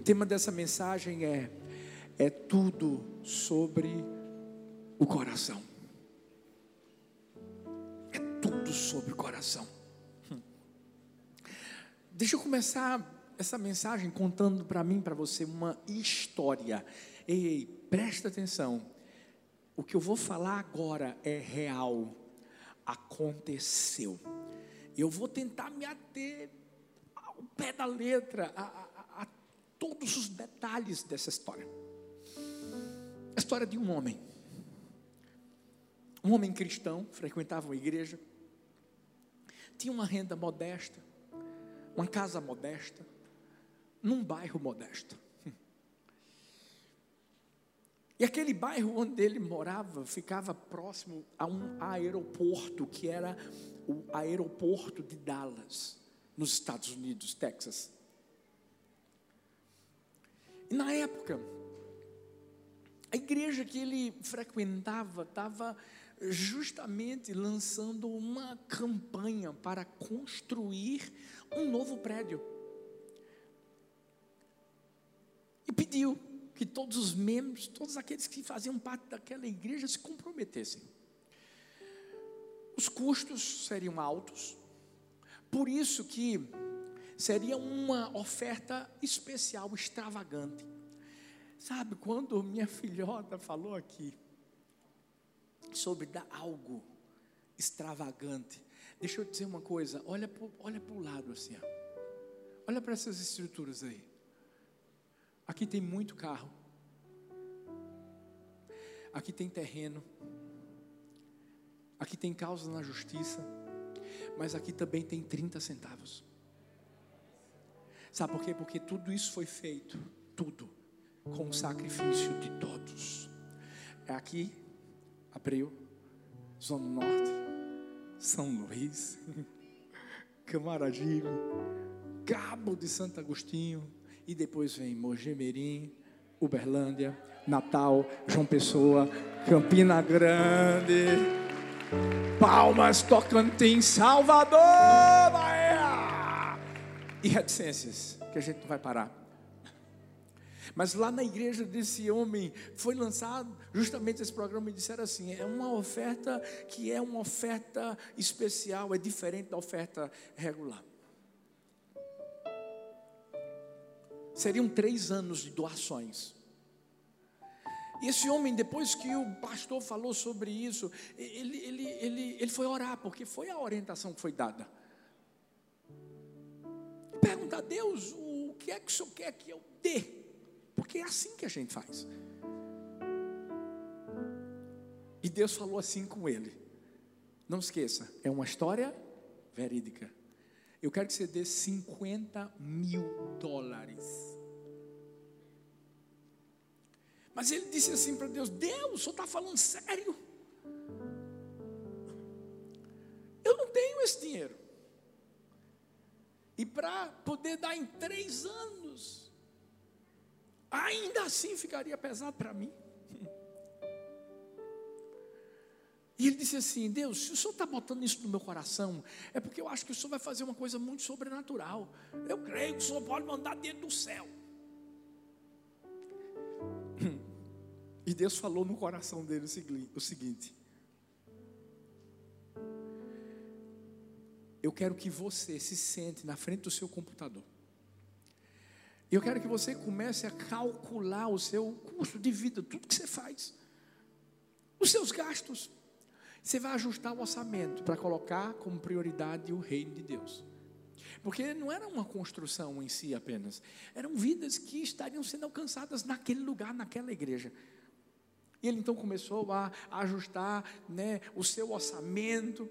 O tema dessa mensagem é: é tudo sobre o coração. É tudo sobre o coração. Deixa eu começar essa mensagem contando para mim, para você, uma história. Ei, presta atenção. O que eu vou falar agora é real. Aconteceu. Eu vou tentar me ater ao pé da letra, a, todos os detalhes dessa história. A história de um homem. Um homem cristão, frequentava uma igreja, tinha uma renda modesta, uma casa modesta, num bairro modesto. E aquele bairro onde ele morava ficava próximo a um aeroporto, que era o aeroporto de Dallas, nos Estados Unidos, Texas. E na época, a igreja que ele frequentava estava justamente lançando uma campanha para construir um novo prédio. E pediu que todos os membros, todos aqueles que faziam parte daquela igreja se comprometessem. Os custos seriam altos, por isso que seria uma oferta especial, extravagante. Sabe, quando minha filhota falou aqui sobre dar algo extravagante, deixa eu dizer uma coisa, olha para olha o lado assim, ó. olha para essas estruturas aí. Aqui tem muito carro. Aqui tem terreno. Aqui tem causa na justiça. Mas aqui também tem 30 centavos. Sabe por quê? Porque tudo isso foi feito, tudo, com o sacrifício de todos. É aqui, Abreu, Zona Norte, São Luís, Camaragibe, Cabo de Santo Agostinho, e depois vem Mogemirim, Uberlândia, Natal, João Pessoa, Campina Grande, Palmas, Tocantins, Salvador, e reticências, que a gente não vai parar. Mas lá na igreja desse homem foi lançado justamente esse programa e disseram assim: é uma oferta que é uma oferta especial, é diferente da oferta regular. seriam três anos de doações. E esse homem, depois que o pastor falou sobre isso, ele, ele, ele, ele foi orar, porque foi a orientação que foi dada. Pergunta a Deus o que é que o senhor quer que eu dê, porque é assim que a gente faz. E Deus falou assim com ele: Não esqueça, é uma história verídica. Eu quero que você dê 50 mil dólares. Mas ele disse assim para Deus: Deus, o senhor está falando sério? Poder dar em três anos, ainda assim ficaria pesado para mim. E ele disse assim: Deus, se o senhor está botando isso no meu coração, é porque eu acho que o senhor vai fazer uma coisa muito sobrenatural. Eu creio que o senhor pode mandar dentro do céu. E Deus falou no coração dele o seguinte: Eu quero que você se sente na frente do seu computador. Eu quero que você comece a calcular o seu custo de vida, tudo que você faz, os seus gastos. Você vai ajustar o orçamento para colocar como prioridade o reino de Deus. Porque não era uma construção em si apenas, eram vidas que estariam sendo alcançadas naquele lugar, naquela igreja. E ele então começou a, ajustar né, o seu orçamento.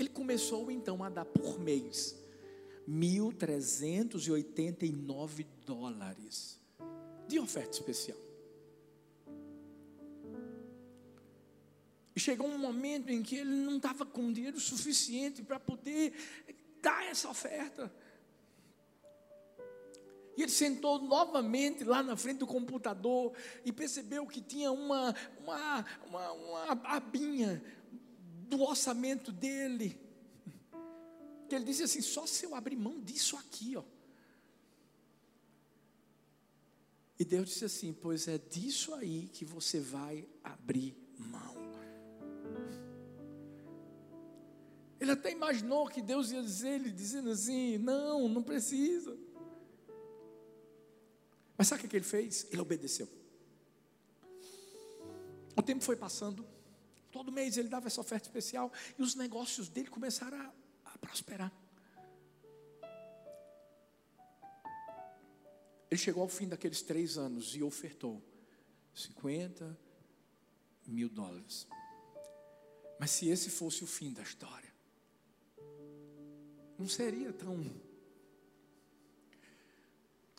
Ele começou então a dar por mês 1.389 dólares de oferta especial. E chegou um momento em que ele não estava com dinheiro suficiente para poder dar essa oferta. E ele sentou novamente lá na frente do computador e percebeu que tinha uma, uma, uma, uma abinha do orçamento dele. Que ele disse assim: só se eu abrir mão disso aqui, ó. E Deus disse assim: Pois é disso aí que você vai abrir mão. Ele até imaginou que Deus ia dizer, ele dizendo assim: Não, não precisa. Mas sabe o que ele fez? Ele obedeceu. O tempo foi passando. Todo mês ele dava essa oferta especial e os negócios dele começaram a, a prosperar. Ele chegou ao fim daqueles três anos e ofertou 50 mil dólares. Mas se esse fosse o fim da história, não seria tão.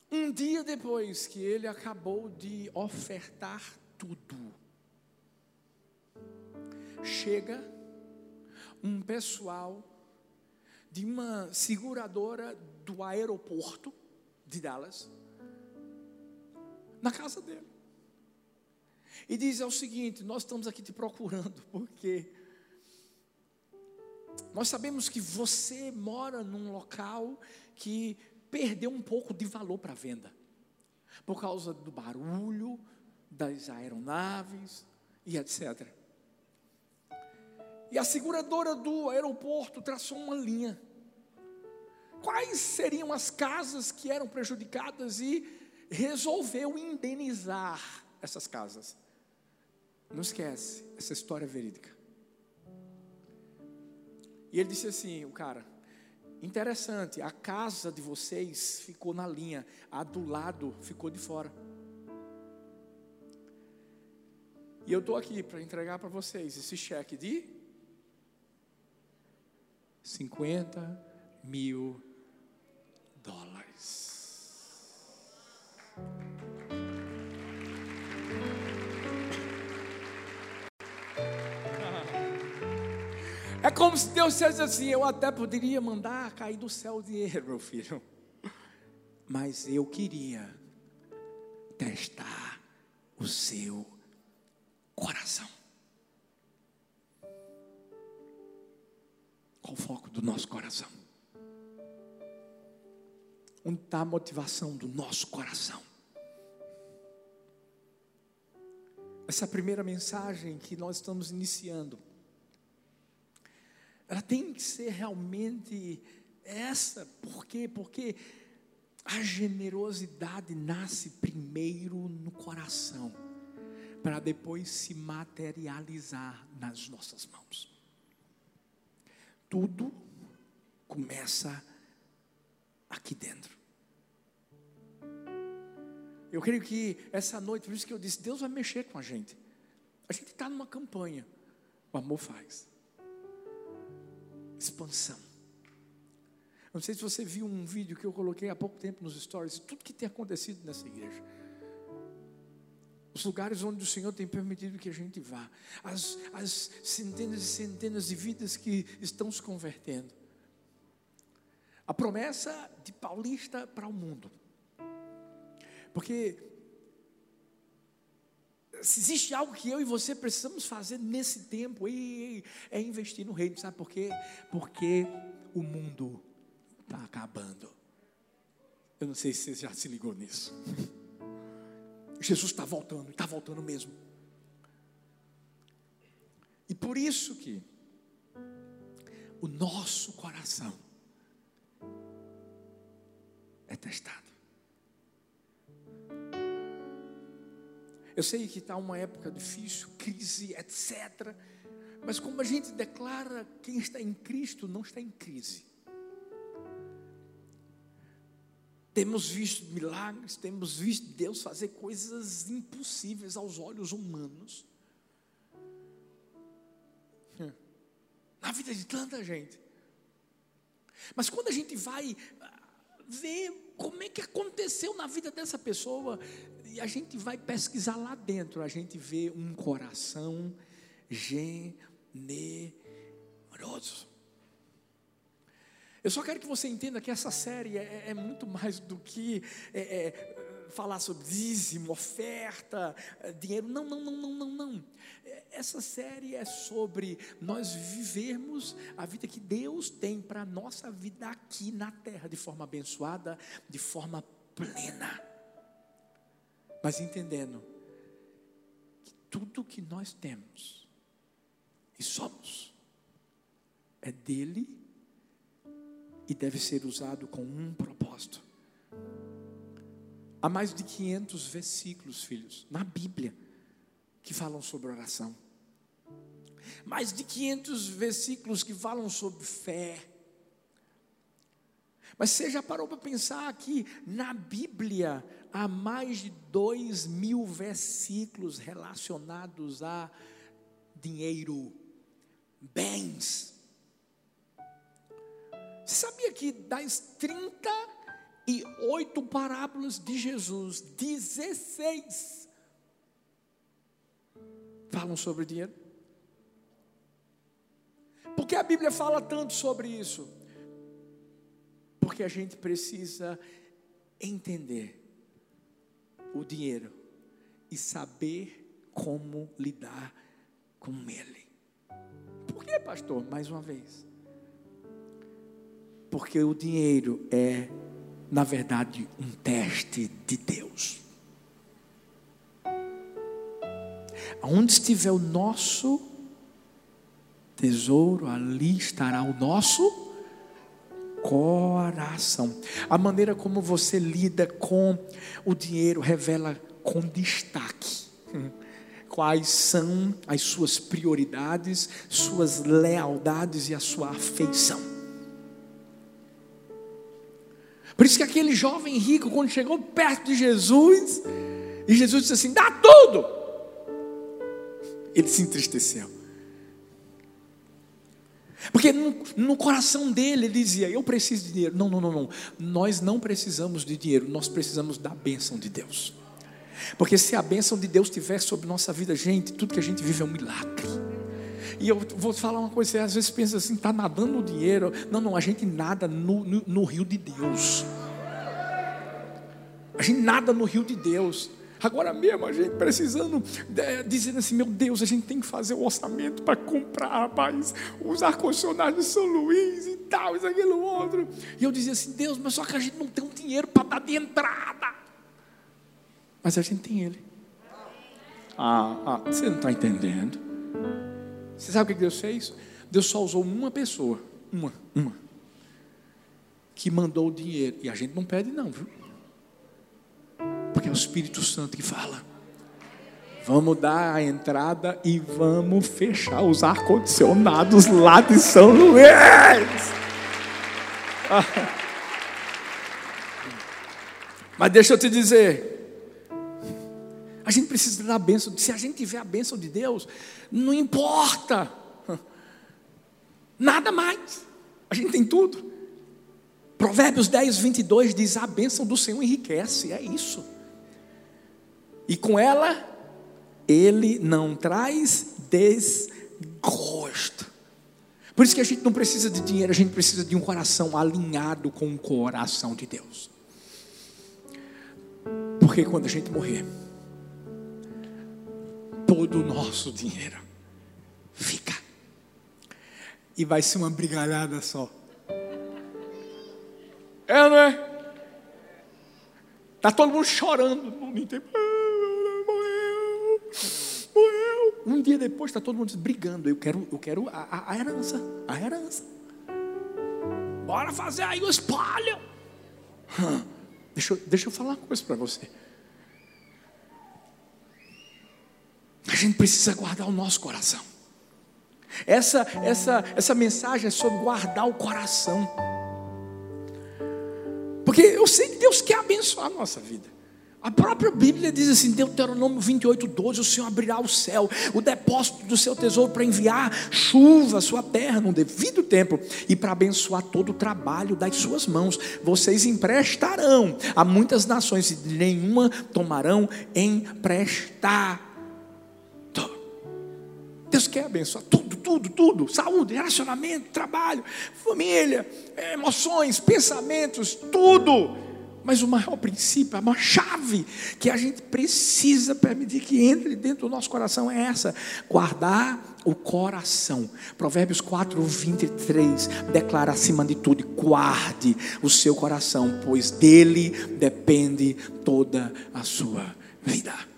Um dia depois que ele acabou de ofertar tudo, chega um pessoal de uma seguradora do aeroporto de Dallas na casa dele. E diz: é o seguinte, nós estamos aqui te procurando, porque nós sabemos que você mora num local que perdeu um pouco de valor para venda, por causa do barulho, das aeronaves e etc. E a seguradora do aeroporto traçou uma linha. Quais seriam as casas que eram prejudicadas e resolveu indenizar essas casas. Não esquece, essa história é verídica. E ele disse assim: o cara, interessante, a casa de vocês ficou na linha, a do lado ficou de fora. E eu estou aqui para entregar para vocês esse cheque de 50 mil dólares. É como se Deus dissesse assim: eu até poderia mandar cair do céu o dinheiro, meu filho, mas eu queria testar o seu coração. Qual o foco do nosso coração? Onde está a motivação do nosso coração? Essa primeira mensagem que nós estamos iniciando ela tem que ser realmente essa. Por quê? Porque a generosidade nasce primeiro no coração, para depois se materializar nas nossas mãos. Tudo começa aqui dentro. Eu creio que essa noite, por isso que eu disse, Deus vai mexer com a gente. A gente está numa campanha, o amor faz expansão. Não sei se você viu um vídeo que eu coloquei há pouco tempo nos stories, tudo que tem acontecido nessa igreja. Os lugares onde o Senhor tem permitido que a gente vá, as, as centenas e centenas de vidas que estão se convertendo. A promessa de Paulista para o mundo. Porque se existe algo que eu e você precisamos fazer nesse tempo, é investir no reino, sabe por quê? Porque o mundo está acabando. Eu não sei se você já se ligou nisso. Jesus está voltando, está voltando mesmo. E por isso que o nosso coração é testado. Eu sei que está uma época difícil, crise, etc. Mas como a gente declara, quem está em Cristo não está em crise. Temos visto milagres, temos visto Deus fazer coisas impossíveis aos olhos humanos. Na vida de tanta gente. Mas quando a gente vai ver como é que aconteceu na vida dessa pessoa, e a gente vai pesquisar lá dentro, a gente vê um coração generoso. Eu só quero que você entenda que essa série é, é muito mais do que é, é, falar sobre dízimo, oferta, dinheiro. Não, não, não, não, não, não. Essa série é sobre nós vivermos a vida que Deus tem para a nossa vida aqui na terra, de forma abençoada, de forma plena. mas entendendo que tudo que nós temos e somos é dele e deve ser usado com um propósito. Há mais de 500 versículos, filhos, na Bíblia, que falam sobre oração. Mais de 500 versículos que falam sobre fé. Mas você já parou para pensar que na Bíblia há mais de dois mil versículos relacionados a dinheiro, bens. Você sabia que das 38 parábolas de Jesus, 16 falam sobre dinheiro? Por que a Bíblia fala tanto sobre isso? Porque a gente precisa entender o dinheiro e saber como lidar com ele. Por que, pastor? Mais uma vez. Porque o dinheiro é, na verdade, um teste de Deus. Onde estiver o nosso tesouro, ali estará o nosso coração. A maneira como você lida com o dinheiro revela com destaque quais são as suas prioridades, suas lealdades e a sua afeição. Por isso que aquele jovem rico, quando chegou perto de Jesus, e Jesus disse assim: dá tudo, ele se entristeceu. Porque no, no, coração dele ele dizia: Eu preciso de dinheiro. Não, não, não, não. Nós não precisamos de dinheiro, nós precisamos da bênção de Deus. Porque se a bênção de Deus estiver sobre nossa vida, gente, tudo que a gente vive é um milagre. E eu vou falar uma coisa, você às vezes pensa assim, está nadando no dinheiro. Não, não, a gente nada no, no, no rio de Deus. A gente nada no rio de Deus. Agora mesmo a gente precisando, é, dizendo assim: meu Deus, a gente tem que fazer o orçamento para comprar, rapaz, os ar-condicionados de São Luís e tal, isso, aquilo, outro. E eu dizia assim: Deus, mas só que a gente não tem um dinheiro para dar de entrada. Mas a gente tem Ele. Ah, ah você não está entendendo. Você sabe o que Deus fez? Deus só usou uma pessoa, uma, uma, que mandou o dinheiro. E a gente não pede, não, viu? Porque é o Espírito Santo que fala. Vamos dar a entrada e vamos fechar os ar-condicionados lá de São Luís. Mas deixa eu te dizer, a gente precisa da bênção. Se a gente tiver a bênção de Deus, não importa, nada mais. A gente tem tudo. Provérbios 10, 22 diz: A bênção do Senhor enriquece, é isso e com ela ele não traz desgosto. Por isso que a gente não precisa de dinheiro, a gente precisa de um coração alinhado com o coração de Deus. Porque quando a gente morrer, todo o nosso dinheiro fica. E vai ser uma brigalhada só. É, não é? Está todo mundo chorando no mundo inteiro morreu. Um dia depois está todo mundo brigando. Eu quero, eu quero a, a, herança, a herança. Bora fazer aí o espalho. Deixa, deixa eu falar uma coisa para você. A gente precisa guardar o nosso coração. Essa, essa, essa mensagem é sobre guardar o coração. Porque eu sei que Deus quer abençoar a nossa vida. A própria Bíblia diz assim, Deuteronômio 28, 12: O Senhor abrirá o céu, o depósito do seu tesouro para enviar chuva à sua terra no devido tempo e para abençoar todo o trabalho das suas mãos. Vocês emprestarão a muitas nações e nenhuma tomarão emprestar. Deus quer abençoar tudo, tudo, tudo: saúde, relacionamento, trabalho, família, emoções, pensamentos, tudo mas o maior princípio, a maior chave que a gente precisa permitir que entre dentro do nosso coração é essa: guardar o coração. Provérbios 4, 23 declara acima de tudo: guarde o seu coração, pois dele depende toda a sua vida.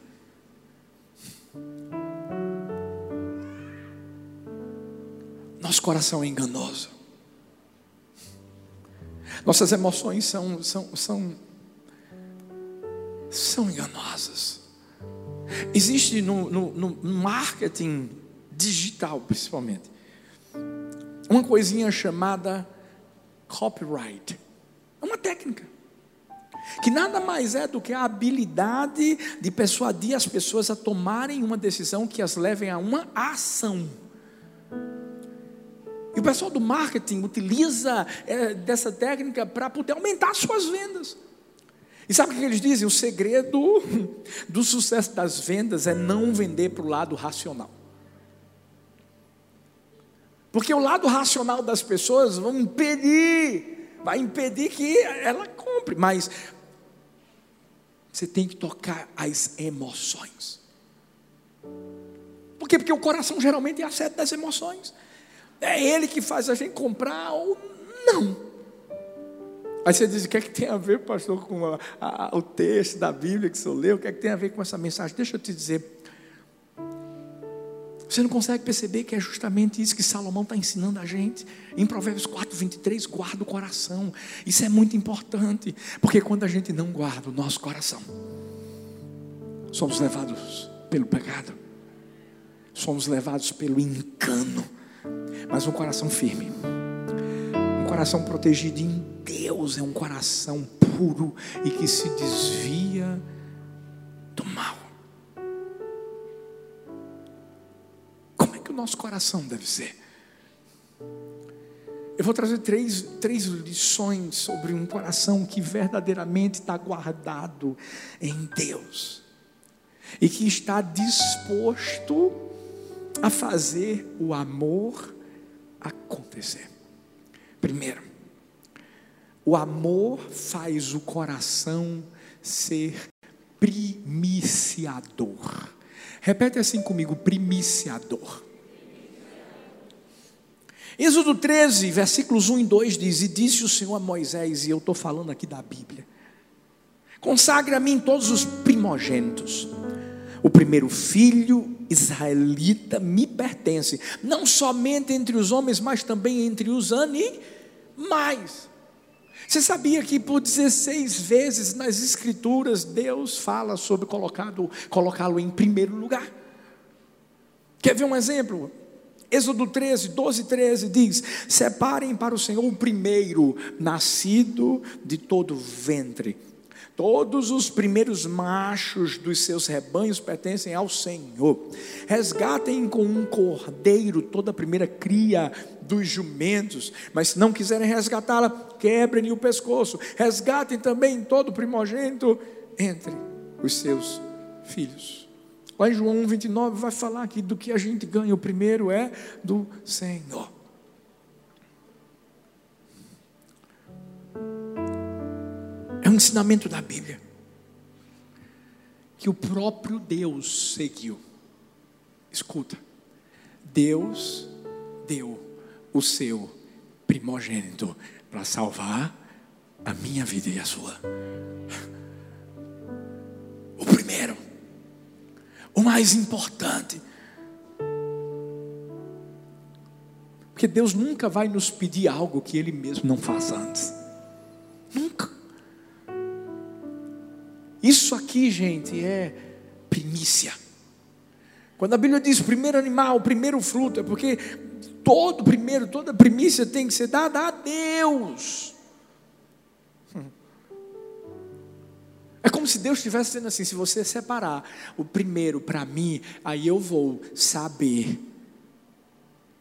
Nosso coração é enganoso. Nossas emoções são, são, são, são enganosas. Existe no, no, no marketing digital, principalmente, uma coisinha chamada copyright. É uma técnica. Que nada mais é do que a habilidade de persuadir as pessoas a tomarem uma decisão que as levem a uma ação. E o pessoal do marketing utiliza é, dessa técnica para poder aumentar suas vendas. E sabe o que eles dizem? O segredo do sucesso das vendas é não vender para o lado racional. Porque o lado racional das pessoas vão impedir, vai impedir que ela compre, mas você tem que tocar as emoções. Por quê? Porque o coração geralmente é a sede das emoções. É ele que faz a gente comprar ou não. Aí você diz: o que é que tem a ver, pastor, com a, a, o texto da Bíblia que senhor leu? O que é que tem a ver com essa mensagem? Deixa eu te dizer. Você não consegue perceber que é justamente isso que Salomão está ensinando a gente? Em Provérbios 4, 23, guarda o coração. Isso é muito importante, porque quando a gente não guarda o nosso coração, somos levados pelo pecado, somos levados pelo engano mas um coração firme, um coração protegido em Deus, é um coração puro e que se desvia do mal. Como é que o nosso coração deve ser? Eu vou trazer três, três lições sobre um coração que verdadeiramente está guardado em Deus e que está disposto a fazer o amor acontecer. Primeiro, o amor faz o coração ser primiciador. Repete assim comigo: primiciador. Êxodo 13, versículos 1 e 2 diz: E disse o Senhor a Moisés, e eu estou falando aqui da Bíblia: Consagre a mim todos os primogênitos o primeiro filho israelita me pertence, não somente entre os homens, mas também entre os animais. Você sabia que por 16 vezes nas Escrituras Deus fala sobre colocá-lo em primeiro lugar? Quer ver um exemplo? Êxodo 13, 12 13 diz: Separem para o Senhor o primeiro nascido de todo ventre Todos os primeiros machos dos seus rebanhos pertencem ao Senhor. Resgatem com um cordeiro toda a primeira cria dos jumentos, mas se não quiserem resgatá-la, quebrem-lhe o pescoço. Resgatem também todo o primogênito entre os seus filhos. Lá em João 29 vai falar que do que a gente ganha, o primeiro é do Senhor. Um ensinamento da Bíblia que o próprio Deus seguiu. Escuta, Deus deu o seu primogênito para salvar a minha vida e a sua. O primeiro, o mais importante. Porque Deus nunca vai nos pedir algo que Ele mesmo não faça antes. Isso aqui, gente, é primícia. Quando a Bíblia diz primeiro animal, primeiro fruto, é porque todo primeiro, toda primícia tem que ser dada a Deus. É como se Deus estivesse dizendo assim: se você separar o primeiro para mim, aí eu vou saber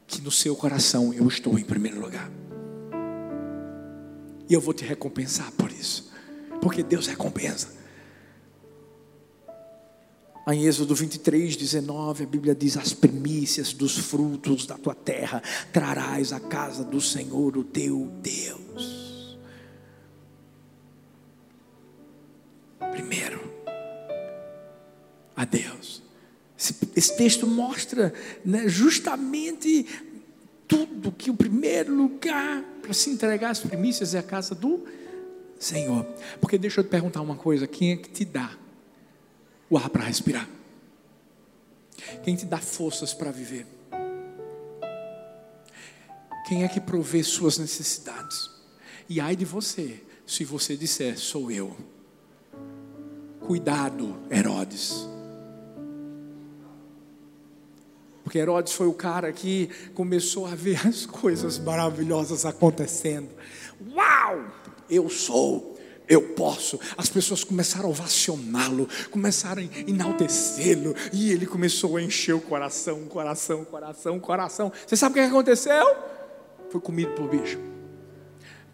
que no seu coração eu estou em primeiro lugar. E eu vou te recompensar por isso, porque Deus recompensa. Em Êxodo 23, 19, a Bíblia diz: As primícias dos frutos da tua terra trarás à casa do Senhor, o teu Deus. Primeiro, a Deus. Esse, esse texto mostra né, justamente tudo que o primeiro lugar para se entregar as primícias é a casa do Senhor. Porque deixa eu te perguntar uma coisa: quem é que te dá? O ar para respirar. Quem te dá forças para viver? Quem é que provê suas necessidades? E ai de você, se você disser, sou eu. Cuidado, Herodes. Porque Herodes foi o cara que começou a ver as coisas maravilhosas acontecendo. Uau! Eu sou, eu posso. As pessoas começaram a ovacioná-lo, começaram a enaltecê-lo, e ele começou a encher o coração, coração, coração, coração. Você sabe o que aconteceu? Foi comido por bicho.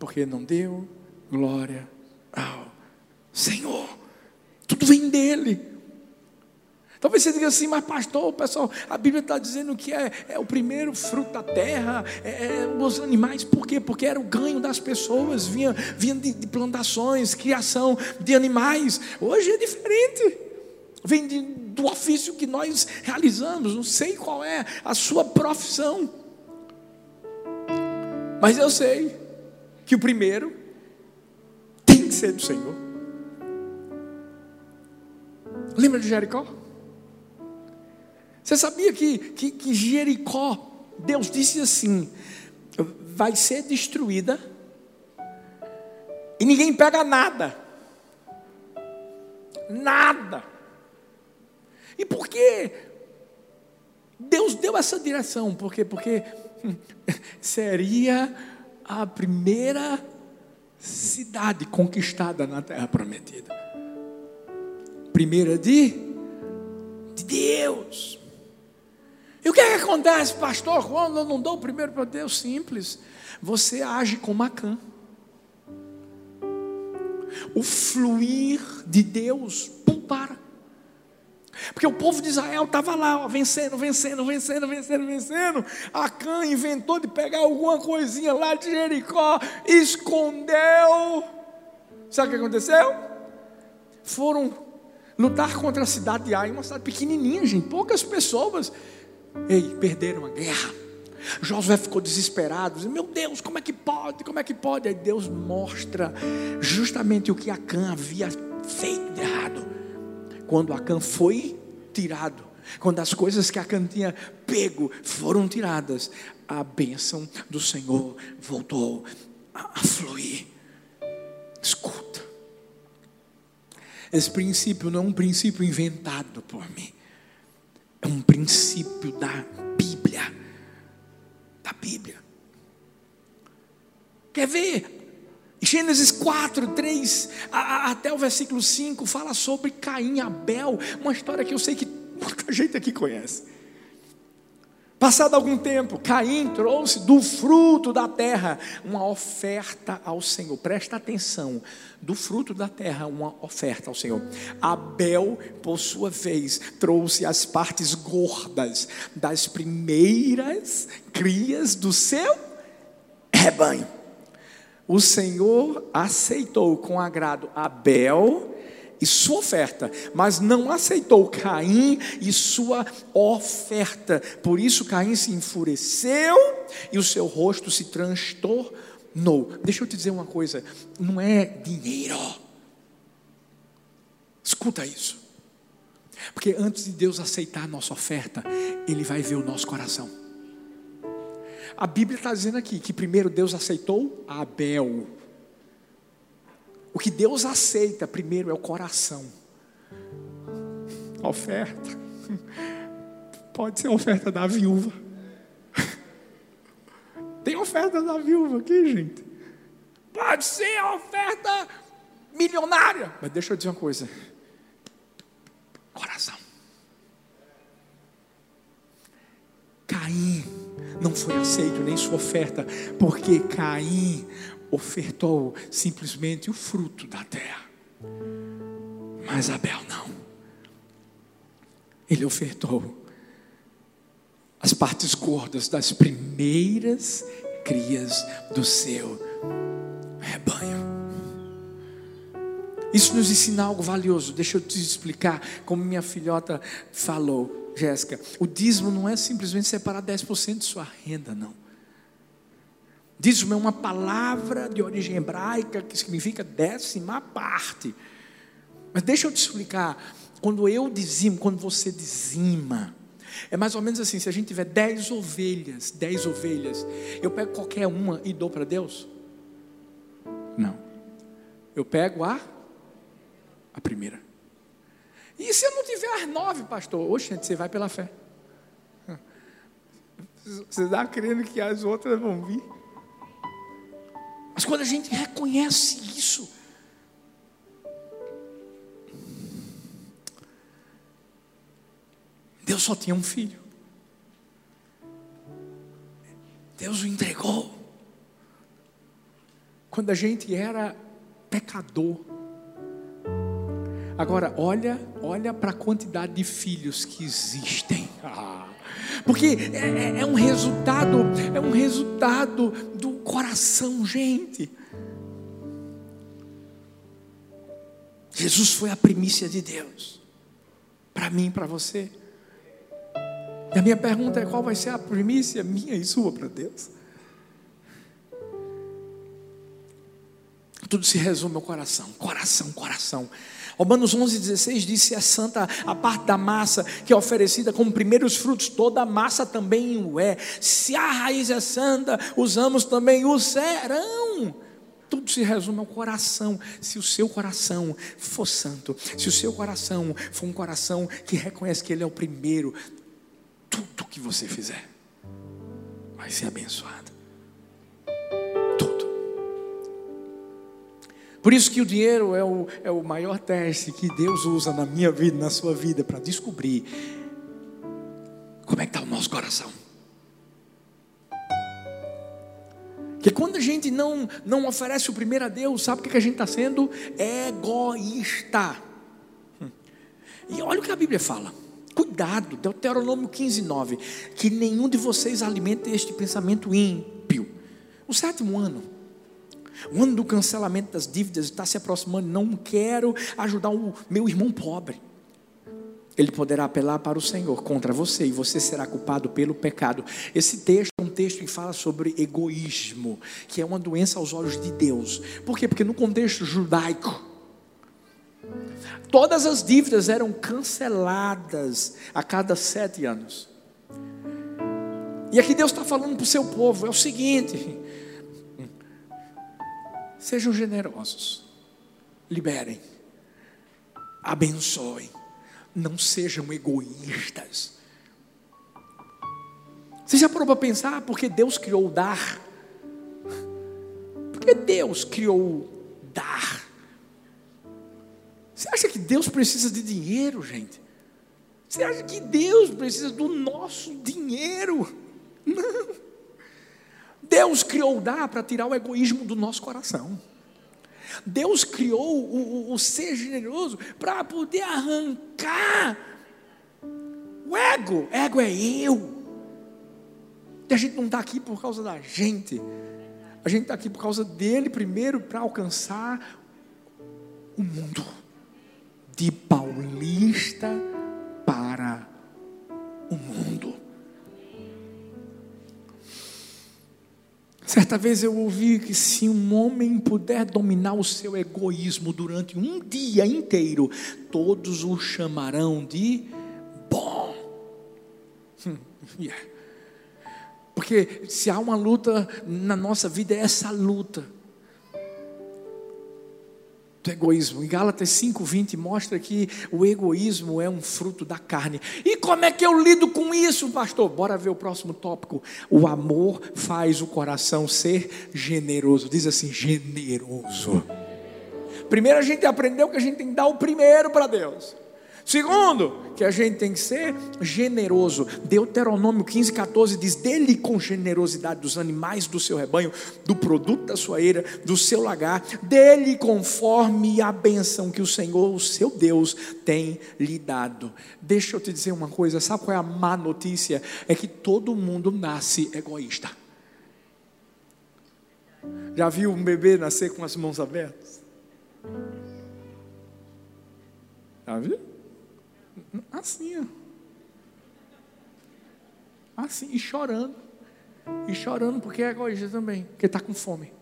Porque não deu glória ao Senhor. Tudo vem dele. Talvez você diga assim, mas pastor, pessoal, a Bíblia está dizendo que é, é, o primeiro fruto da terra, é, é, os animais, por quê? Porque era o ganho das pessoas, vinha, vinha de, de plantações, criação de animais. Hoje é diferente, vem de, do ofício que nós realizamos, não sei qual é a sua profissão, mas eu sei que o primeiro tem que ser do Senhor. Lembra de Jericó? Você sabia que, que, que Jericó, Deus disse assim: vai ser destruída e ninguém pega nada. Nada. E por que Deus deu essa direção? Por quê? Porque seria a primeira cidade conquistada na terra prometida. Primeira de, de Deus. E o que, é que acontece, pastor, quando eu não dou o primeiro para Deus? Simples. Você age como Acã. O fluir de Deus pum, para. Porque o povo de Israel estava lá, ó, vencendo, vencendo, vencendo, vencendo, vencendo. Acã inventou de pegar alguma coisinha lá de Jericó, escondeu. Sabe o que aconteceu? Foram lutar contra a cidade de Ai, uma cidade pequenininha, gente, poucas pessoas. Ei, perderam a guerra. Josué ficou desesperado, meu Deus, como é que pode? Como é que pode? Aí Deus mostra justamente o que Acã havia feito de errado. Quando Acã foi tirado, quando as coisas que Acã tinha pego foram tiradas, a bênção do Senhor voltou a, a fluir. Escuta, esse princípio não é um princípio inventado por mim é um princípio da Bíblia. Da Bíblia. Quer ver? Gênesis 4, 3 a, até o versículo 5 fala sobre Caim e Abel, uma história que eu sei que muita gente aqui conhece. Passado algum tempo, Caim trouxe do fruto da terra uma oferta ao Senhor. Presta atenção, do fruto da terra uma oferta ao Senhor. Abel, por sua vez, trouxe as partes gordas das primeiras crias do seu rebanho. O Senhor aceitou com agrado Abel e sua oferta, mas não aceitou Caim e sua oferta. Por isso Caim se enfureceu e o seu rosto se transtornou. Deixa eu te dizer uma coisa: não é dinheiro. Escuta isso. Porque antes de Deus aceitar a nossa oferta, Ele vai ver o nosso coração. A Bíblia está dizendo aqui que primeiro Deus aceitou Abel. O que Deus aceita primeiro é o coração. A oferta. Pode ser a oferta da viúva. Tem oferta da viúva aqui, gente. Pode ser a oferta milionária. Mas deixa eu dizer uma coisa. Coração. Caim não foi aceito nem sua oferta, porque Caim ofertou simplesmente o fruto da terra. Mas Abel não. Ele ofertou as partes gordas das primeiras crias do seu rebanho. Isso nos ensina algo valioso. Deixa eu te explicar como minha filhota falou, Jéssica. O dízimo não é simplesmente separar 10% de sua renda, não. Dízimo é uma palavra de origem hebraica que significa décima parte. Mas deixa eu te explicar. quando eu dizimo, quando você dizima, é mais ou menos assim: se a gente tiver dez ovelhas, dez ovelhas, eu pego qualquer uma e dou para Deus? Não. Eu pego a, a primeira. E se eu não tiver as nove, pastor? Oxe, você vai pela fé. Você está crendo que as outras vão vir? Mas quando a gente reconhece isso, Deus só tinha um filho. Deus o entregou. Quando a gente era pecador. Agora, olha, olha para a quantidade de filhos que existem. Ah, porque é, é, é um resultado, é um resultado do coração, gente. Jesus foi a primícia de Deus. Para mim e para você. E a minha pergunta é: qual vai ser a primícia minha e sua para Deus? Tudo se resume ao coração, coração, coração. Romanos 11,16 diz: se é santa a parte da massa que é oferecida como primeiros frutos, toda a massa também o é. Se a raiz é santa, usamos também o serão. Tudo se resume ao coração. Se o seu coração for santo, se o seu coração for um coração que reconhece que Ele é o primeiro, tudo que você fizer vai ser abençoado. Por isso que o dinheiro é o, é o maior teste que Deus usa na minha vida, na sua vida, para descobrir como é que está o nosso coração. Que quando a gente não, não oferece o primeiro a Deus, sabe o que a gente está sendo? Egoísta. E olha o que a Bíblia fala. Cuidado, Deuteronômio 15, 9. Que nenhum de vocês alimente este pensamento ímpio. O sétimo ano. O ano do cancelamento das dívidas está se aproximando. Não quero ajudar o meu irmão pobre. Ele poderá apelar para o Senhor contra você e você será culpado pelo pecado. Esse texto é um texto que fala sobre egoísmo, que é uma doença aos olhos de Deus. Por quê? Porque no contexto judaico, Todas as dívidas eram canceladas a cada sete anos. E aqui Deus está falando para o seu povo: é o seguinte, sejam generosos, liberem, abençoem, não sejam egoístas. Você já parou para pensar porque Deus criou dar? Porque Deus criou dar? Você acha que Deus precisa de dinheiro, gente? Você acha que Deus precisa do nosso dinheiro? Não. Deus criou o dar para tirar o egoísmo do nosso coração. Deus criou o, o, o ser generoso para poder arrancar o ego. Ego é eu. E a gente não está aqui por causa da gente. A gente está aqui por causa dele primeiro para alcançar o mundo de paulista para Certa vez eu ouvi que se um homem puder dominar o seu egoísmo durante um dia inteiro, todos o chamarão de bom. Porque se há uma luta na nossa vida, é essa luta do egoísmo. Em Gálatas 5:20 mostra que o egoísmo é um fruto da carne. E como é que eu lido com isso, pastor? Bora ver o próximo tópico. O amor faz o coração ser generoso. Diz assim, generoso. Primeiro a gente aprendeu que a gente tem que dar o primeiro para Deus. Segundo, que a gente tem que ser generoso. Deuteronômio 15, 14 diz: Dele com generosidade dos animais do seu rebanho, do produto da sua eira, do seu lagar, dele conforme a benção que o Senhor, o seu Deus, tem lhe dado. Deixa eu te dizer uma coisa: sabe qual é a má notícia? É que todo mundo nasce egoísta. Já viu um bebê nascer com as mãos abertas? Já viu? Assim, ó. Assim, e chorando. E chorando porque é egoísta também, porque está com fome.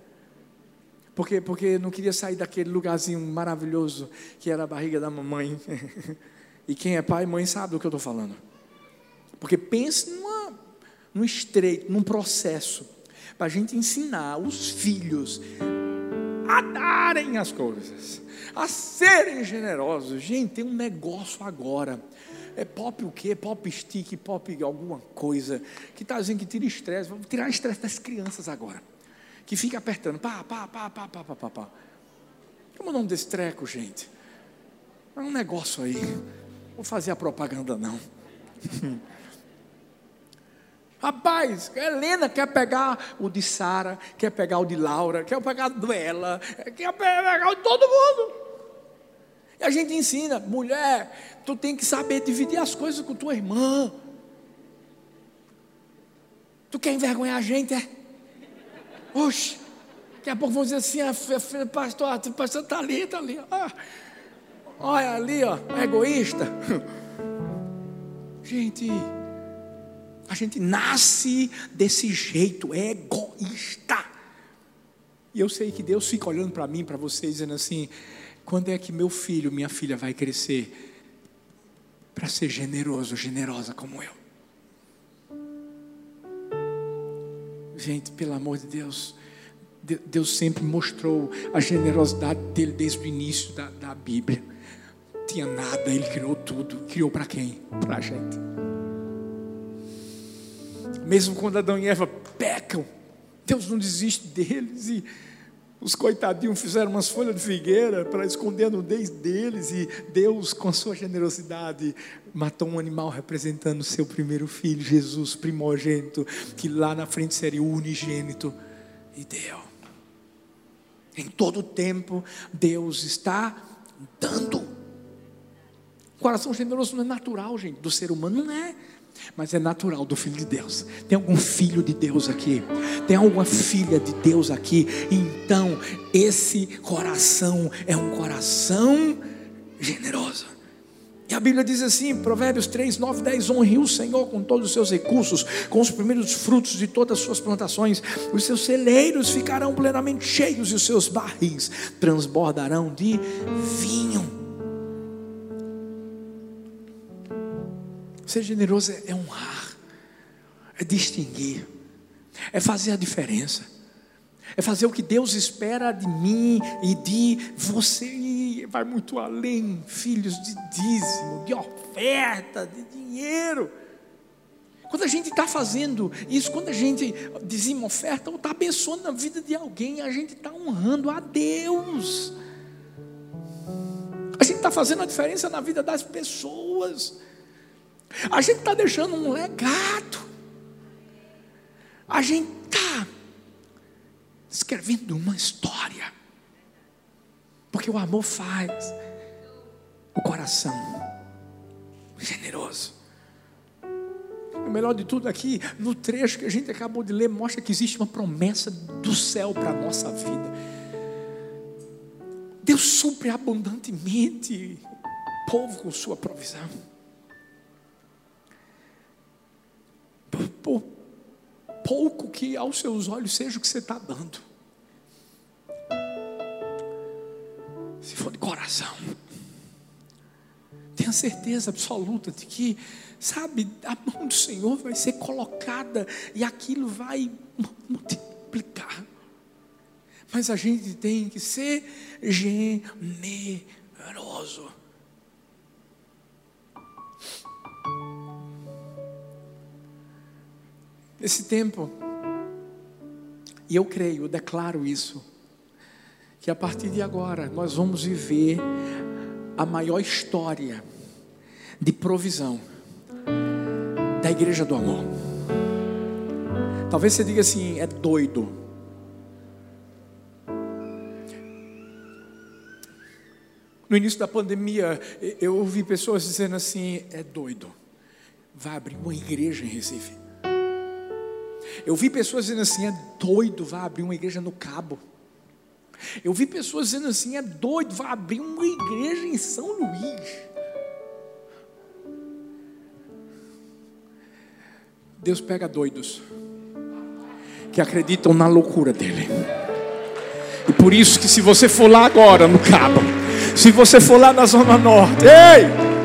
Porque, porque não queria sair daquele lugarzinho maravilhoso que era a barriga da mamãe. E quem é pai e mãe sabe do que eu estou falando. Porque pense numa, num estreito, num processo, para a gente ensinar os filhos a darem as coisas, a serem generosos. Gente, tem um negócio agora. É pop o quê? Pop stick, pop alguma coisa. Que está dizendo que tira estresse. Vamos tirar estresse das crianças agora. Que fica apertando. Pá, pá, pá, pá, pá, pá, pá, pá. Como é o nome desse treco, gente? É um negócio aí. Vou fazer a propaganda, não. Rapaz, Helena quer pegar o de Sara, quer pegar o de Laura, quer pegar o dela, quer pegar o de todo mundo. E a gente ensina, mulher, tu tem que saber dividir as coisas com tua irmã. Tu quer envergonhar a gente, é? Oxe, daqui a pouco vão dizer assim, ah, pastor, o pastor está ali, está ali. Ah, olha ali, ó, egoísta. Gente, a gente nasce desse jeito, é egoísta. E eu sei que Deus fica olhando para mim, para vocês, dizendo assim: quando é que meu filho, minha filha vai crescer para ser generoso, generosa como eu? Gente, pelo amor de Deus, Deus sempre mostrou a generosidade dele desde o início da, da Bíblia. Tinha nada, ele criou tudo. Criou para quem? Para a gente. Mesmo quando Adão e Eva pecam, Deus não desiste deles e os coitadinhos fizeram umas folhas de figueira para esconder a nudez deles e Deus, com a sua generosidade, matou um animal representando seu primeiro filho, Jesus primogênito, que lá na frente seria o unigênito, e deu. Em todo tempo, Deus está dando. O coração generoso não é natural, gente, do ser humano, não é mas é natural do filho de Deus. Tem algum filho de Deus aqui? Tem alguma filha de Deus aqui? Então, esse coração é um coração generoso. E a Bíblia diz assim, Provérbios 3, 9, 10: honre o Senhor com todos os seus recursos, com os primeiros frutos de todas as suas plantações, os seus celeiros ficarão plenamente cheios e os seus barris transbordarão de vinho. Ser generoso é honrar, é distinguir, é fazer a diferença, é fazer o que Deus espera de mim e de você. E vai muito além, filhos de dízimo, de oferta, de dinheiro. Quando a gente está fazendo isso, quando a gente dizima oferta, ou está abençoando a vida de alguém, a gente está honrando a Deus. A gente está fazendo a diferença na vida das pessoas. A gente está deixando um legado. A gente está escrevendo uma história. Porque o amor faz o coração generoso. O melhor de tudo aqui, no trecho que a gente acabou de ler, mostra que existe uma promessa do céu para a nossa vida. Deus supre abundantemente o povo com sua provisão. Por pouco que aos seus olhos seja o que você está dando. Se for de coração, tenha certeza absoluta de que, sabe, a mão do Senhor vai ser colocada e aquilo vai multiplicar. Mas a gente tem que ser generoso. Esse tempo, e eu creio, eu declaro isso, que a partir de agora nós vamos viver a maior história de provisão da igreja do amor. Talvez você diga assim, é doido. No início da pandemia, eu ouvi pessoas dizendo assim: é doido, vai abrir uma igreja em Recife. Eu vi pessoas dizendo assim: é doido, vai abrir uma igreja no Cabo. Eu vi pessoas dizendo assim: é doido, vai abrir uma igreja em São Luís. Deus pega doidos que acreditam na loucura dele. E por isso que se você for lá agora no Cabo, se você for lá na Zona Norte, ei!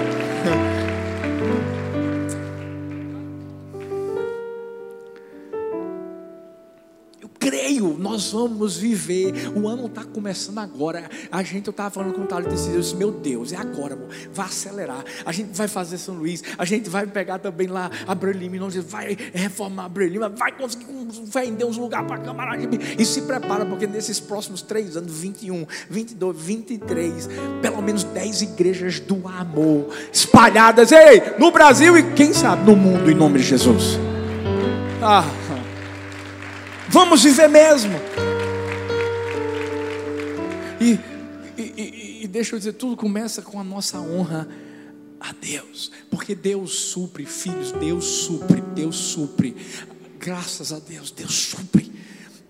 Vamos viver. O ano está começando agora. A gente, eu estava falando com o Thales desse Deus, meu Deus, é agora, amor. vai acelerar. A gente vai fazer São Luís, a gente vai pegar também lá a Brelima, vai reformar a Brelima, vai conseguir vender uns lugares para a Câmara e se prepara, porque nesses próximos três anos, 21, 22, 23, pelo menos 10 igrejas do amor espalhadas, ei, no Brasil e quem sabe no mundo, em nome de Jesus. Ah, vamos viver mesmo. E, e, e, e deixa eu dizer, tudo começa com a nossa honra a Deus, porque Deus supre, filhos, Deus supre, Deus supre. Graças a Deus, Deus supre.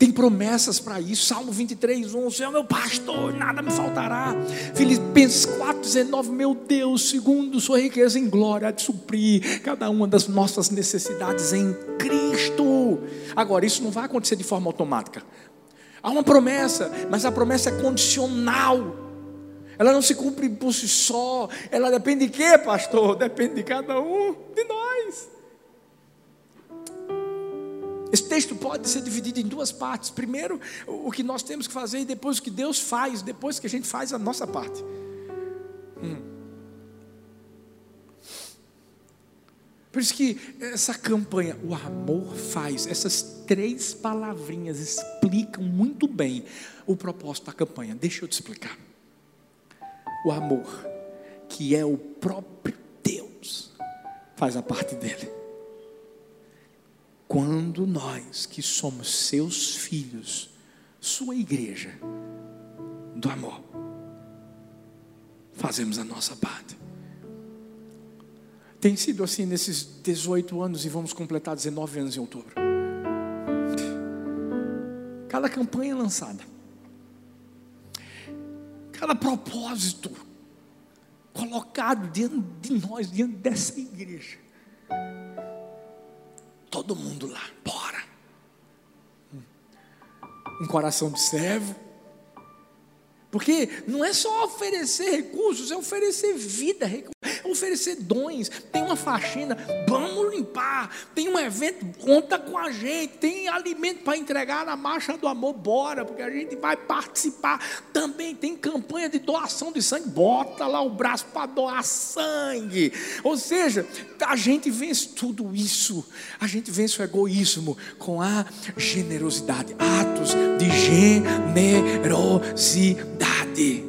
Tem promessas para isso. Salmo 23, 1. O Senhor é meu pastor, nada me faltará. Filipenses 4, 19. Meu Deus, segundo sua riqueza em glória, de suprir cada uma das nossas necessidades em Cristo. Agora, isso não vai acontecer de forma automática. Há uma promessa, mas a promessa é condicional. Ela não se cumpre por si só. Ela depende de quê, pastor? Depende de cada um de nós. Esse texto pode ser dividido em duas partes. Primeiro, o que nós temos que fazer, e depois o que Deus faz, depois que a gente faz a nossa parte. Hum. Por isso que essa campanha, o amor faz, essas três palavrinhas explicam muito bem o propósito da campanha. Deixa eu te explicar. O amor, que é o próprio Deus, faz a parte dele quando nós, que somos seus filhos, sua igreja do amor, fazemos a nossa parte. Tem sido assim nesses 18 anos e vamos completar 19 anos em outubro. Cada campanha lançada, cada propósito colocado diante de nós, diante dessa igreja Todo mundo lá, bora. Um coração de servo. Porque não é só oferecer recursos, é oferecer vida, oferecer dons. Tem uma faxina, vamos limpar. Tem um evento, conta com a gente. Tem alimento para entregar na marcha do amor, bora, porque a gente vai participar. Também tem campanha de doação de sangue, bota lá o braço para doar sangue. Ou seja, a gente vence tudo isso. A gente vence o egoísmo com a generosidade, atos de generosidade.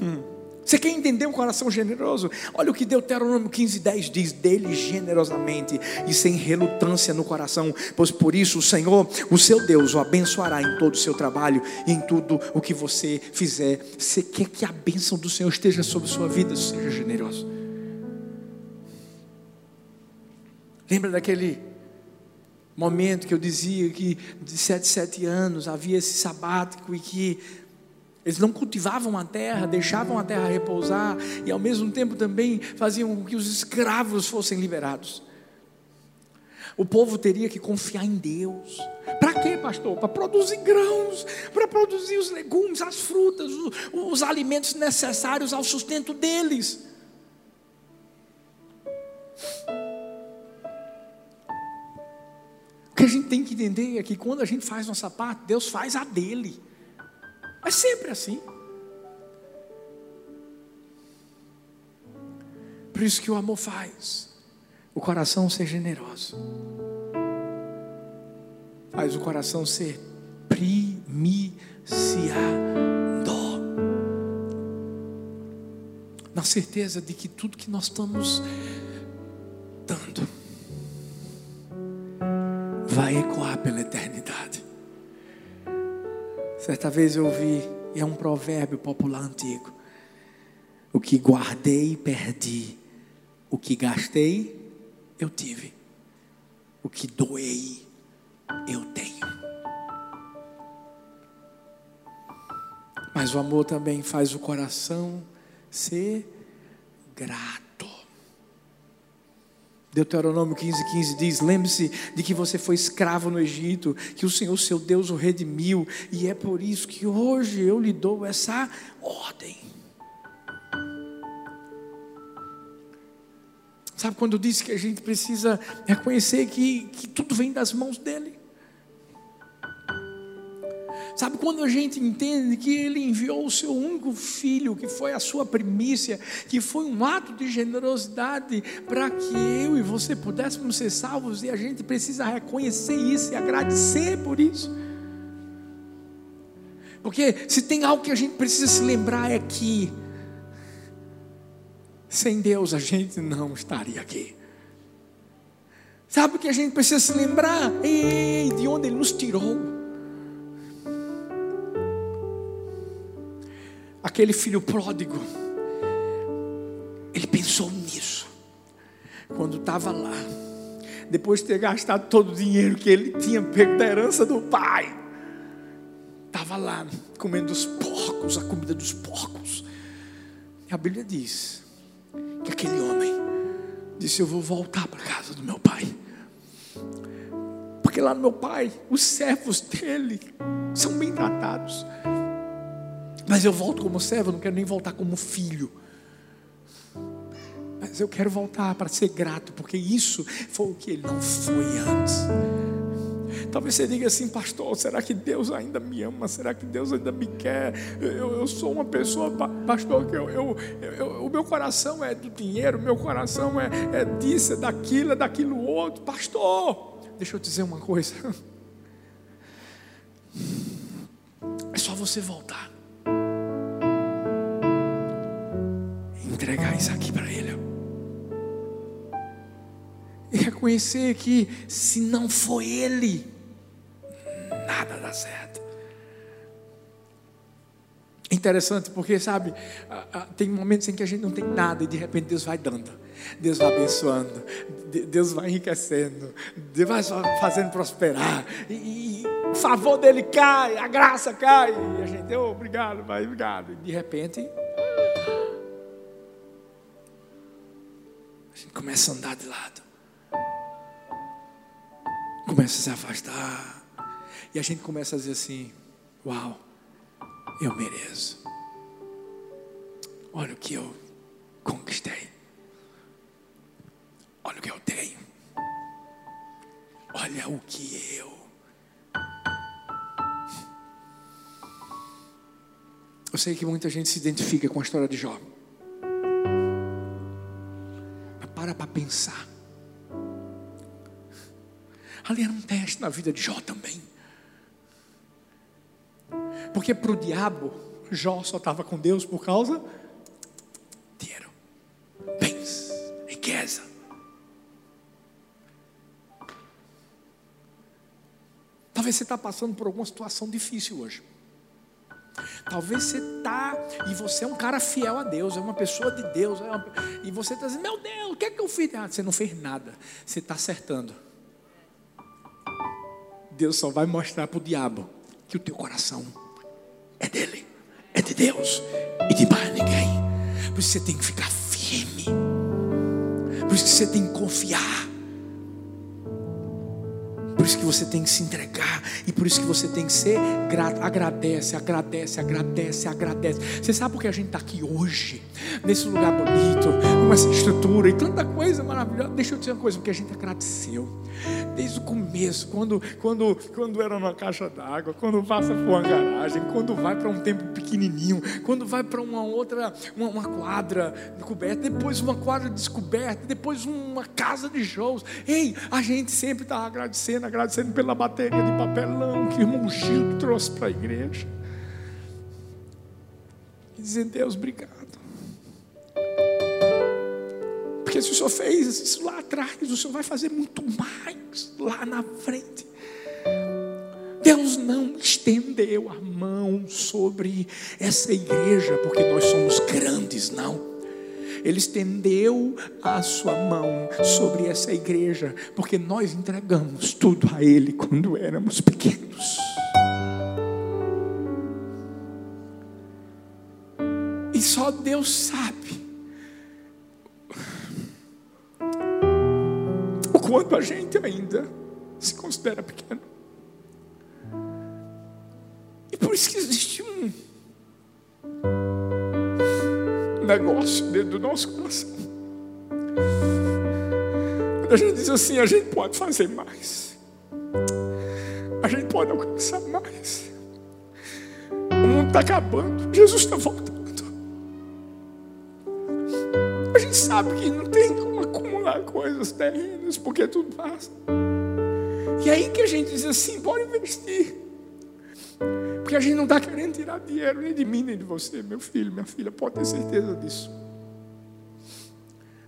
Hum. Você quer entender um coração generoso? Olha o que Deuteronômio 15, 10 diz: dele generosamente e sem relutância no coração, pois por isso o Senhor, o seu Deus, o abençoará em todo o seu trabalho e em tudo o que você fizer. Você quer que a bênção do Senhor esteja sobre sua vida? Seja generoso. Lembra daquele momento que eu dizia que de sete, sete anos havia esse sabático e que eles não cultivavam a terra, deixavam a terra repousar e ao mesmo tempo também faziam com que os escravos fossem liberados. O povo teria que confiar em Deus. Para quê, pastor? Para produzir grãos, para produzir os legumes, as frutas, os, os alimentos necessários ao sustento deles. O que a gente tem que entender é que quando a gente faz nossa parte, Deus faz a dele. É sempre assim. Por isso que o amor faz o coração ser generoso, faz o coração ser primiciado, na certeza de que tudo que nós estamos dando vai ecoar pela eternidade. Certa vez eu ouvi, é um provérbio popular antigo: O que guardei, perdi. O que gastei, eu tive. O que doei, eu tenho. Mas o amor também faz o coração ser grato. Deuteronômio 15, 15 diz: Lembre-se de que você foi escravo no Egito, que o Senhor, seu Deus, o redimiu, e é por isso que hoje eu lhe dou essa ordem. Sabe quando disse que a gente precisa reconhecer que, que tudo vem das mãos dele? Sabe quando a gente entende que Ele enviou o seu único filho, que foi a sua primícia, que foi um ato de generosidade para que eu e você pudéssemos ser salvos, e a gente precisa reconhecer isso e agradecer por isso. Porque se tem algo que a gente precisa se lembrar é que sem Deus a gente não estaria aqui. Sabe o que a gente precisa se lembrar? Ei, de onde Ele nos tirou. Aquele filho pródigo, ele pensou nisso, quando estava lá, depois de ter gastado todo o dinheiro que ele tinha pego da herança do pai, estava lá comendo os porcos, a comida dos porcos. E a Bíblia diz que aquele homem disse: Eu vou voltar para casa do meu pai. Porque lá no meu pai, os servos dele são bem tratados. Mas eu volto como servo, não quero nem voltar como filho. Mas eu quero voltar para ser grato, porque isso foi o que ele não foi antes. Talvez você diga assim, pastor, será que Deus ainda me ama? Será que Deus ainda me quer? Eu, eu sou uma pessoa, pastor, que eu, eu, eu, o meu coração é do dinheiro, o meu coração é, é disso, é daquilo, é daquilo outro. Pastor, deixa eu dizer uma coisa. É só você voltar. Entregar isso aqui para Ele. E reconhecer que se não foi Ele, nada dá certo. Interessante porque, sabe, tem momentos em que a gente não tem nada e de repente Deus vai dando, Deus vai abençoando, Deus vai enriquecendo, Deus vai fazendo prosperar, e, o favor dele cai, a graça cai, e a gente, oh, obrigado, vai, obrigado, e de repente começa a andar de lado. Começa a se afastar. E a gente começa a dizer assim: Uau, eu mereço. Olha o que eu conquistei. Olha o que eu tenho. Olha o que eu. Eu sei que muita gente se identifica com a história de Jó. Para para pensar. Ali era um teste na vida de Jó também. Porque para o diabo, Jó só estava com Deus por causa dinheiro, bens, riqueza. Talvez você está passando por alguma situação difícil hoje. Talvez você está, e você é um cara fiel a Deus, é uma pessoa de Deus, é uma, e você está dizendo, meu Deus, o que é que eu fiz? Ah, você não fez nada, você está acertando. Deus só vai mostrar para o diabo que o teu coração é dele, é de Deus e de mais ninguém. Por isso você tem que ficar firme, por isso você tem que confiar. Por isso que você tem que se entregar e por isso que você tem que ser grato. Agradece, agradece, agradece, agradece. Você sabe por que a gente está aqui hoje, nesse lugar bonito, com essa estrutura e tanta coisa maravilhosa? Deixa eu dizer uma coisa, porque a gente agradeceu desde o começo, quando, quando, quando era numa caixa d'água, quando passa por uma garagem, quando vai para um tempo pequenininho, quando vai para uma outra, uma, uma, quadra coberta, depois uma quadra descoberta, depois uma casa de shows. Ei, a gente sempre está agradecendo, agradecendo pela bateria de papelão que o irmão Gil trouxe para a igreja. E dizendo, Deus, obrigado. Porque se o Senhor fez isso lá atrás, o Senhor vai fazer muito mais lá na frente. Deus não estendeu a mão sobre essa igreja, porque nós somos grandes, não. Ele estendeu a sua mão sobre essa igreja, porque nós entregamos tudo a Ele quando éramos pequenos. E só Deus sabe quanto a gente ainda se considera pequeno. E por isso que existe um negócio dentro do nosso coração. Quando a gente diz assim, a gente pode fazer mais. A gente pode alcançar mais. está acabando, Jesus está voltando. A gente sabe que não tem como acumular coisas terrenas, porque tudo passa. E aí que a gente diz assim: pode investir. Porque a gente não está querendo tirar dinheiro nem de mim, nem de você, meu filho, minha filha, pode ter certeza disso.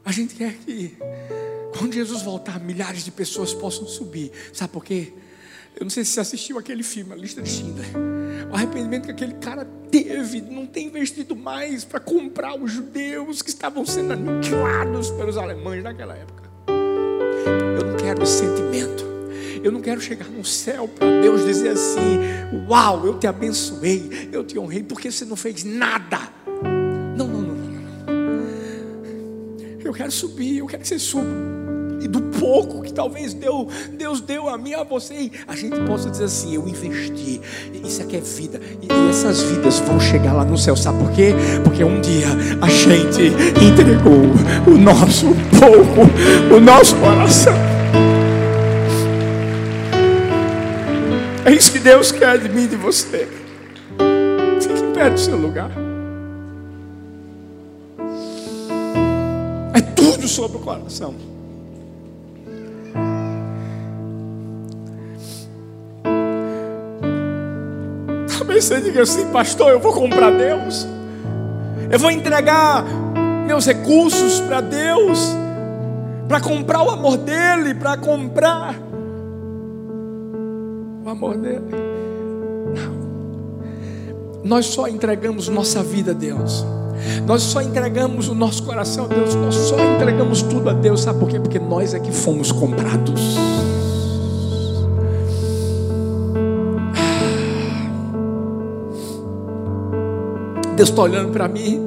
A gente quer que, quando Jesus voltar, milhares de pessoas possam subir. Sabe por quê? Eu não sei se você assistiu aquele filme, A Lista de Schindler. O arrependimento que aquele cara teve, não tem investido mais para comprar os judeus que estavam sendo aniquilados pelos alemães naquela época. Eu não quero sentimento. Eu não quero chegar no céu para Deus dizer assim: Uau, eu te abençoei, eu te honrei, porque você não fez nada. Não, não, não, não. Eu quero subir, eu quero que você suba e do pouco que talvez Deus, deu a mim, a você, a gente possa dizer assim: eu investi, isso aqui é vida, e essas vidas vão chegar lá no céu, sabe por quê? Porque um dia a gente entregou o nosso pouco, o nosso coração. É isso que Deus quer de mim e de você. Fique pé do seu lugar. É tudo sobre o coração. Talvez você diga assim, pastor, eu vou comprar Deus. Eu vou entregar meus recursos para Deus. Para comprar o amor dEle, para comprar o amor dele. Não. Nós só entregamos nossa vida a Deus. Nós só entregamos o nosso coração a Deus. Nós só entregamos tudo a Deus. Sabe por quê? Porque nós é que fomos comprados. Deus está olhando para mim.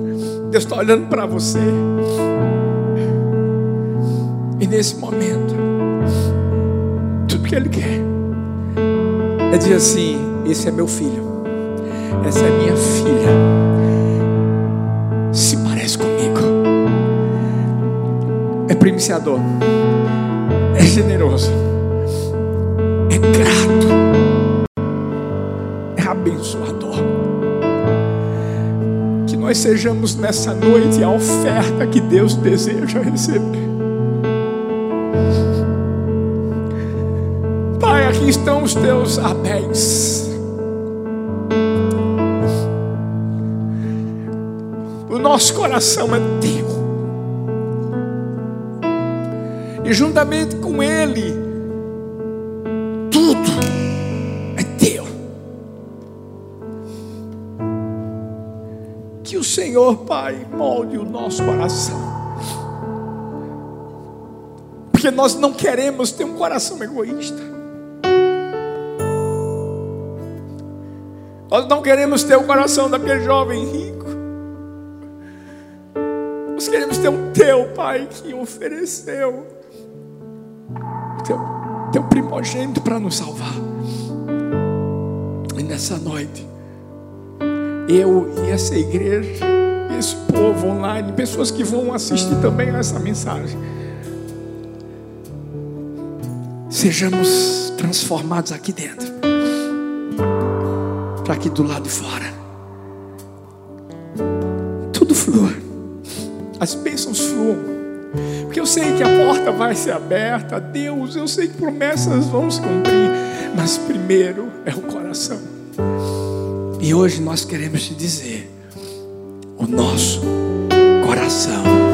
Deus está olhando para você. E nesse momento, tudo que Ele quer é dizer assim: esse é meu filho, essa é minha filha, se parece comigo, é primiciador, é generoso, é grato, é abençoador. Que nós sejamos nessa noite a oferta que Deus deseja receber. Aqui estão os teus abéis. O nosso coração é teu. E juntamente com Ele, tudo é teu. Que o Senhor, Pai, molde o nosso coração. Porque nós não queremos ter um coração egoísta. Nós não queremos ter o coração daquele jovem rico. Nós queremos ter um teu Pai que ofereceu teu, teu primogênito para nos salvar. E nessa noite, eu e essa igreja, esse povo online, pessoas que vão assistir também essa mensagem, sejamos transformados aqui dentro aqui do lado de fora. Tudo flua. As bênçãos fluam. Porque eu sei que a porta vai ser aberta, Deus, eu sei que promessas vão se cumprir, mas primeiro é o coração. E hoje nós queremos te dizer: o nosso coração